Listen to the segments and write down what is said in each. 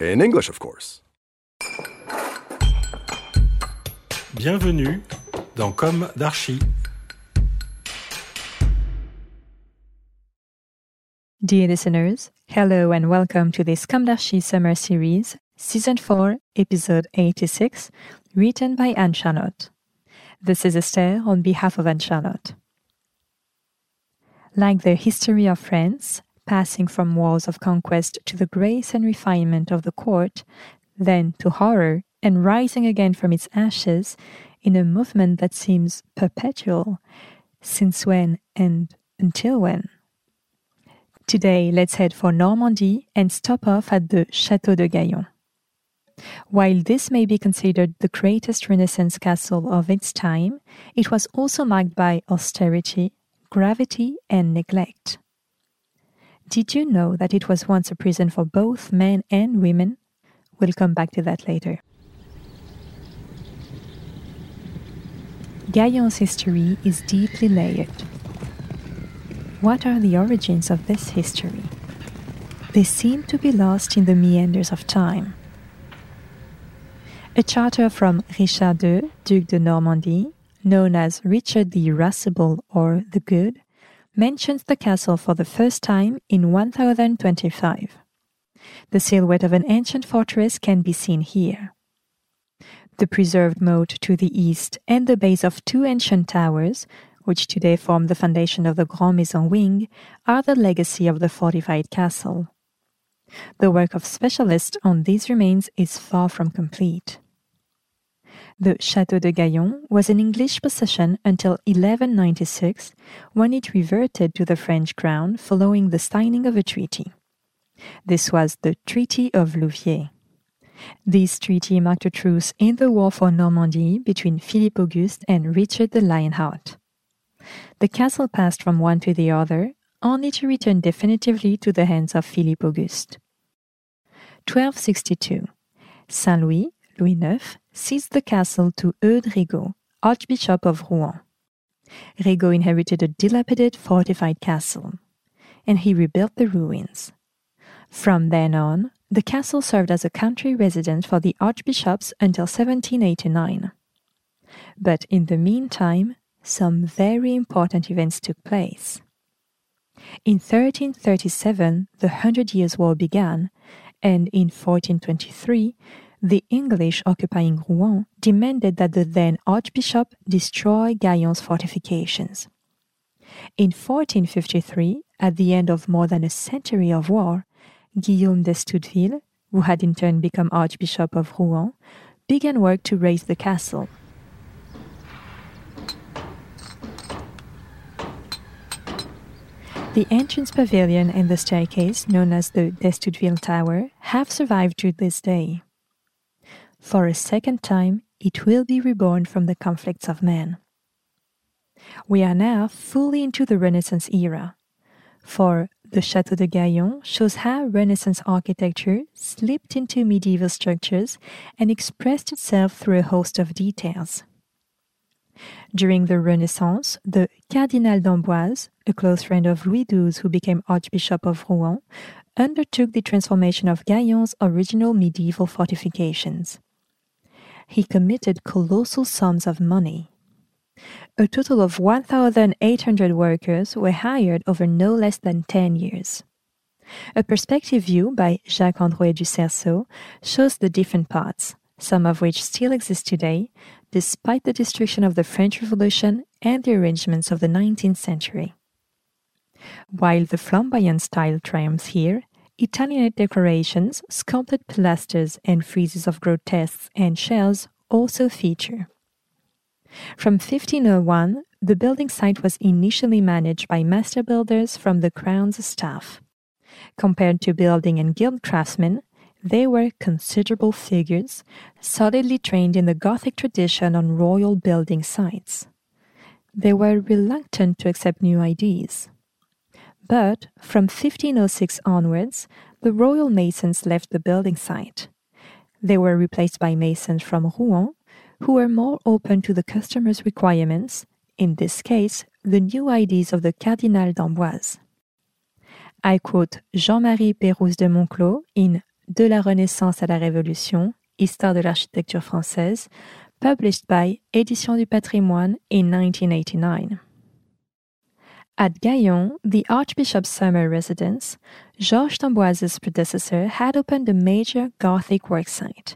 In English, of course. Bienvenue dans Com d'Archi. Dear listeners, hello and welcome to this Com d'Archi Summer Series, Season 4, Episode 86, written by Anne Charlotte. This is Esther on behalf of Anne Charlotte. Like the history of France, passing from walls of conquest to the grace and refinement of the court, then to horror and rising again from its ashes in a movement that seems perpetual, since when and until when? Today, let's head for Normandy and stop off at the Château de Gaillon. While this may be considered the greatest Renaissance castle of its time, it was also marked by austerity, gravity, and neglect. Did you know that it was once a prison for both men and women? We'll come back to that later. Gaillon's history is deeply layered. What are the origins of this history? They seem to be lost in the meanders of time. A charter from Richard II, Duke de Normandy, known as Richard the Irascible or the Good, mentions the castle for the first time in 1025. The silhouette of an ancient fortress can be seen here. The preserved moat to the east and the base of two ancient towers, which today form the foundation of the Grand Maison wing, are the legacy of the fortified castle. The work of specialists on these remains is far from complete. The Château de Gaillon was an English possession until 1196, when it reverted to the French crown following the signing of a treaty. This was the Treaty of Louviers. This treaty marked a truce in the war for Normandy between Philippe Auguste and Richard the Lionheart. The castle passed from one to the other, only to return definitively to the hands of Philippe Auguste. 1262. Saint Louis, Louis IX, seized the castle to Eudes Rigaud, Archbishop of Rouen. Rigaud inherited a dilapidated fortified castle, and he rebuilt the ruins. From then on, the castle served as a country residence for the archbishops until 1789. But in the meantime, some very important events took place. In 1337, the Hundred Years' War began, and in 1423, the English occupying Rouen demanded that the then Archbishop destroy Gaillon's fortifications. In 1453, at the end of more than a century of war, Guillaume d'Estouteville, who had in turn become Archbishop of Rouen, began work to raise the castle. The entrance pavilion and the staircase, known as the d'Estouteville Tower, have survived to this day. For a second time, it will be reborn from the conflicts of man. We are now fully into the Renaissance era, for the Château de Gaillon shows how Renaissance architecture slipped into medieval structures and expressed itself through a host of details. During the Renaissance, the Cardinal d'Amboise, a close friend of Louis XII who became Archbishop of Rouen, undertook the transformation of Gaillon's original medieval fortifications. He committed colossal sums of money. A total of 1,800 workers were hired over no less than 10 years. A perspective view by Jacques Androuet du Cerceau shows the different parts, some of which still exist today, despite the destruction of the French Revolution and the arrangements of the 19th century. While the flamboyant style triumphs here, Italianate decorations, sculpted pilasters, and friezes of grotesques and shells also feature. From 1501, the building site was initially managed by master builders from the crown's staff. Compared to building and guild craftsmen, they were considerable figures, solidly trained in the Gothic tradition on royal building sites. They were reluctant to accept new ideas. But from 1506 onwards, the royal masons left the building site. They were replaced by masons from Rouen, who were more open to the customer's requirements, in this case, the new ideas of the Cardinal d'Amboise. I quote Jean-Marie Pérouse de Montclos in De la Renaissance à la Révolution, Histoire de l'architecture française, published by Éditions du Patrimoine in 1989. At Gaillon, the Archbishop's summer residence, Georges d'Amboise's predecessor had opened a major Gothic worksite,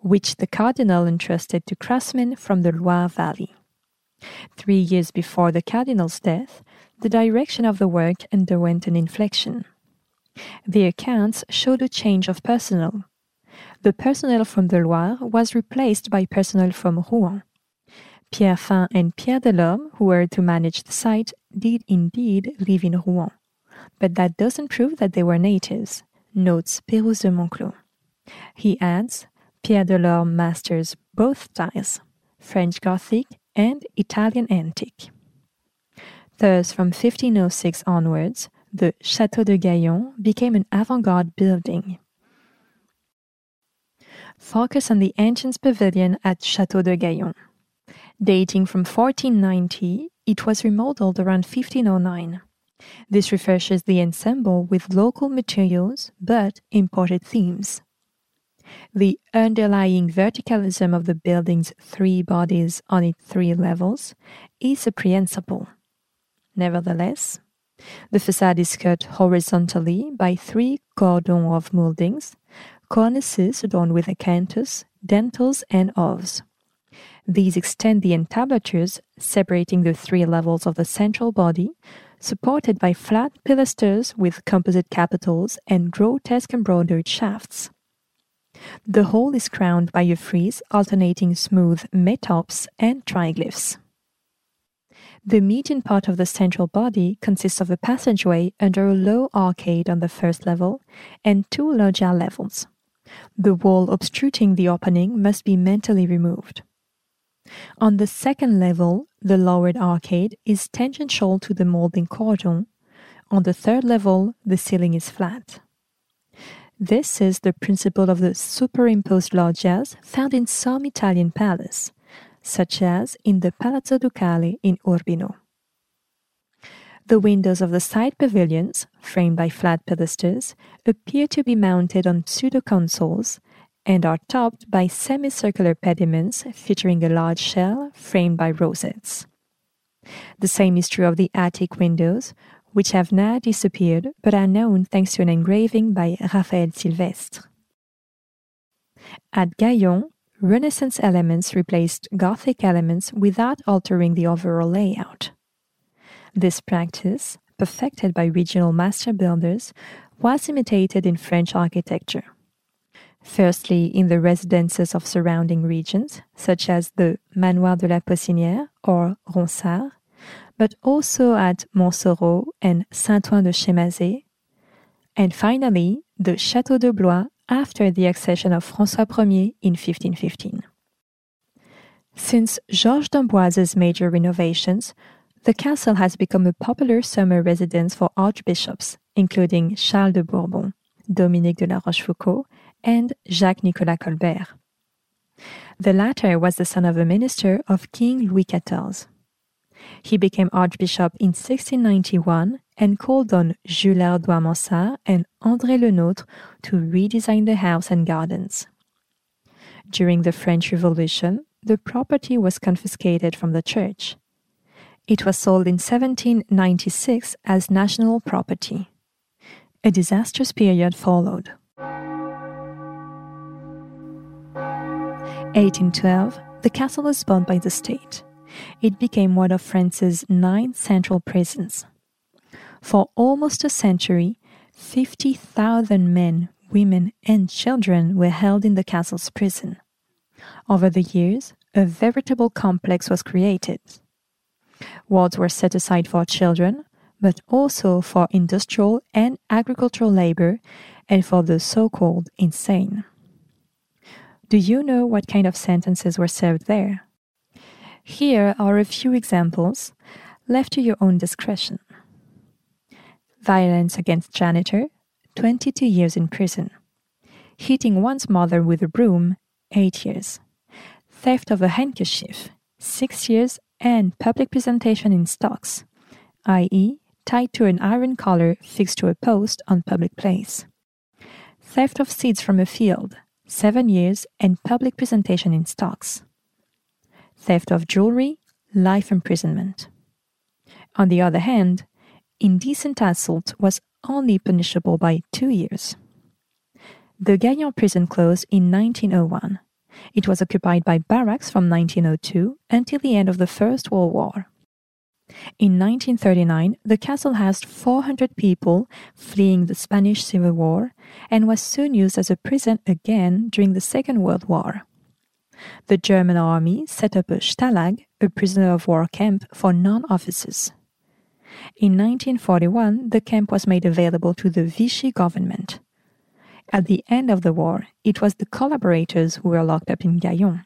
which the Cardinal entrusted to craftsmen from the Loire Valley. Three years before the Cardinal's death, the direction of the work underwent an inflection. The accounts showed a change of personnel. The personnel from the Loire was replaced by personnel from Rouen. Pierre Fain and Pierre Delorme, who were to manage the site, did indeed live in Rouen. But that doesn't prove that they were natives, notes Pérouse de Montclos. He adds, Pierre Delorme masters both styles, French Gothic and Italian Antique. Thus, from 1506 onwards, the Château de Gaillon became an avant-garde building. Focus on the ancient pavilion at Château de Gaillon. Dating from 1490, it was remodeled around 1509. This refreshes the ensemble with local materials but imported themes. The underlying verticalism of the building's three bodies on its three levels is apprehensible. Nevertheless, the facade is cut horizontally by three cordons of mouldings, cornices adorned with acanthus, dentils, and oves. These extend the entablatures, separating the three levels of the central body, supported by flat pilasters with composite capitals and grotesque embroidered shafts. The whole is crowned by a frieze alternating smooth metopes and triglyphs. The median part of the central body consists of a passageway under a low arcade on the first level and two loggia levels. The wall obstruting the opening must be mentally removed. On the second level, the lowered arcade is tangential to the molding cordon. On the third level, the ceiling is flat. This is the principle of the superimposed loggias found in some Italian palaces, such as in the Palazzo Ducale in Urbino. The windows of the side pavilions, framed by flat pilasters, appear to be mounted on pseudo consoles and are topped by semicircular pediments featuring a large shell framed by rosettes. The same is true of the attic windows, which have now disappeared but are known thanks to an engraving by Israël Silvestre. At Gaillon, Renaissance elements replaced Gothic elements without altering the overall layout. This practice, perfected by regional master builders, was imitated in French architecture firstly in the residences of surrounding regions, such as the Manoir de la Possonnière or Ronsard, but also at Montsoreau and Saint-Ouen de Chemazé, and finally the Château de Blois after the accession of François Ier in 1515. Since Georges d'Amboise's major renovations, the castle has become a popular summer residence for archbishops, including Charles de Bourbon, Dominique de la Rochefoucauld, and Jacques Nicolas Colbert. The latter was the son of a minister of King Louis XIV. He became archbishop in 1691 and called on Jules Hardouin Mansart and André Le Nôtre to redesign the house and gardens. During the French Revolution, the property was confiscated from the church. It was sold in 1796 as national property. A disastrous period followed. 1812, the castle was bought by the state. It became one of France's nine central prisons. For almost a century, 50,000 men, women, and children were held in the castle's prison. Over the years, a veritable complex was created. Wards were set aside for children, but also for industrial and agricultural labor and for the so called insane. Do you know what kind of sentences were served there? Here are a few examples left to your own discretion. Violence against janitor, 22 years in prison. Hitting one's mother with a broom, 8 years. Theft of a handkerchief, 6 years and public presentation in stocks, i.e., tied to an iron collar fixed to a post on public place. Theft of seeds from a field, 7 years and public presentation in stocks. Theft of jewelry, life imprisonment. On the other hand, indecent assault was only punishable by two years. The Gaillon prison closed in 1901. It was occupied by barracks from 1902 until the end of the First World War. In 1939, the castle housed 400 people fleeing the Spanish Civil War and was soon used as a prison again during the Second World War. The German army set up a Stalag, a prisoner of war camp for non officers. In 1941, the camp was made available to the Vichy government. At the end of the war, it was the collaborators who were locked up in Gaillon.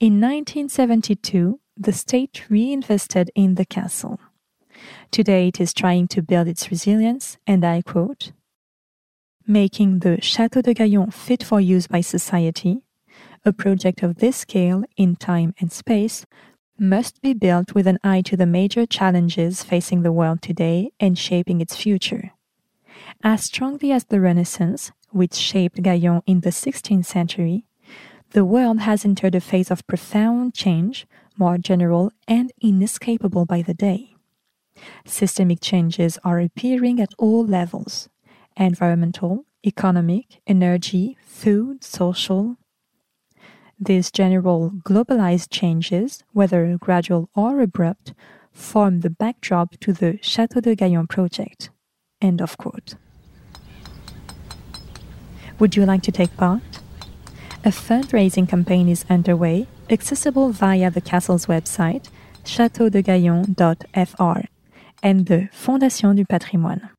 In 1972, the state reinvested in the castle. Today it is trying to build its resilience, and I quote, making the Château de Gaillon fit for use by society, a project of this scale in time and space must be built with an eye to the major challenges facing the world today and shaping its future. As strongly as the Renaissance, which shaped Gaillon in the 16th century, the world has entered a phase of profound change, more general and inescapable by the day. Systemic changes are appearing at all levels environmental, economic, energy, food, social, these general globalized changes, whether gradual or abrupt, form the backdrop to the Château de Gaillon project. End of quote. Would you like to take part? A fundraising campaign is underway, accessible via the castle's website, châteaudegaillon.fr, and the Fondation du Patrimoine.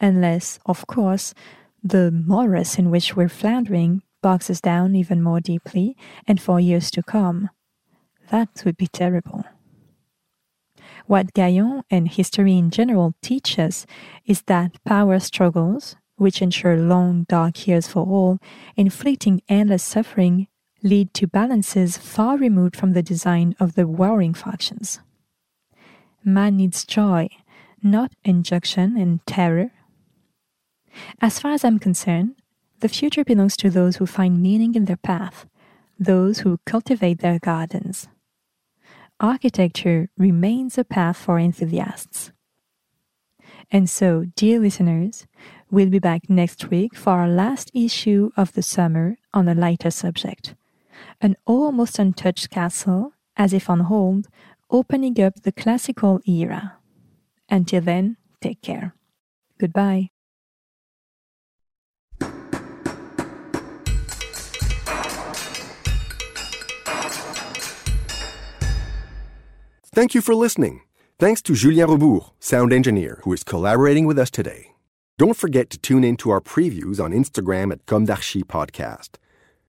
Unless, of course, the morass in which we're floundering boxes down even more deeply and for years to come. That would be terrible. What Gaillon and history in general teach us is that power struggles, which ensure long dark years for all, inflicting endless suffering, lead to balances far removed from the design of the warring factions. Man needs joy, not injunction and terror. As far as I'm concerned, the future belongs to those who find meaning in their path, those who cultivate their gardens. Architecture remains a path for enthusiasts. And so, dear listeners, we'll be back next week for our last issue of the summer on a lighter subject an almost untouched castle, as if on hold, opening up the classical era. Until then, take care. Goodbye. Thank you for listening. Thanks to Julien Rebours, sound engineer, who is collaborating with us today. Don't forget to tune in to our previews on Instagram at Com d'Archi Podcast.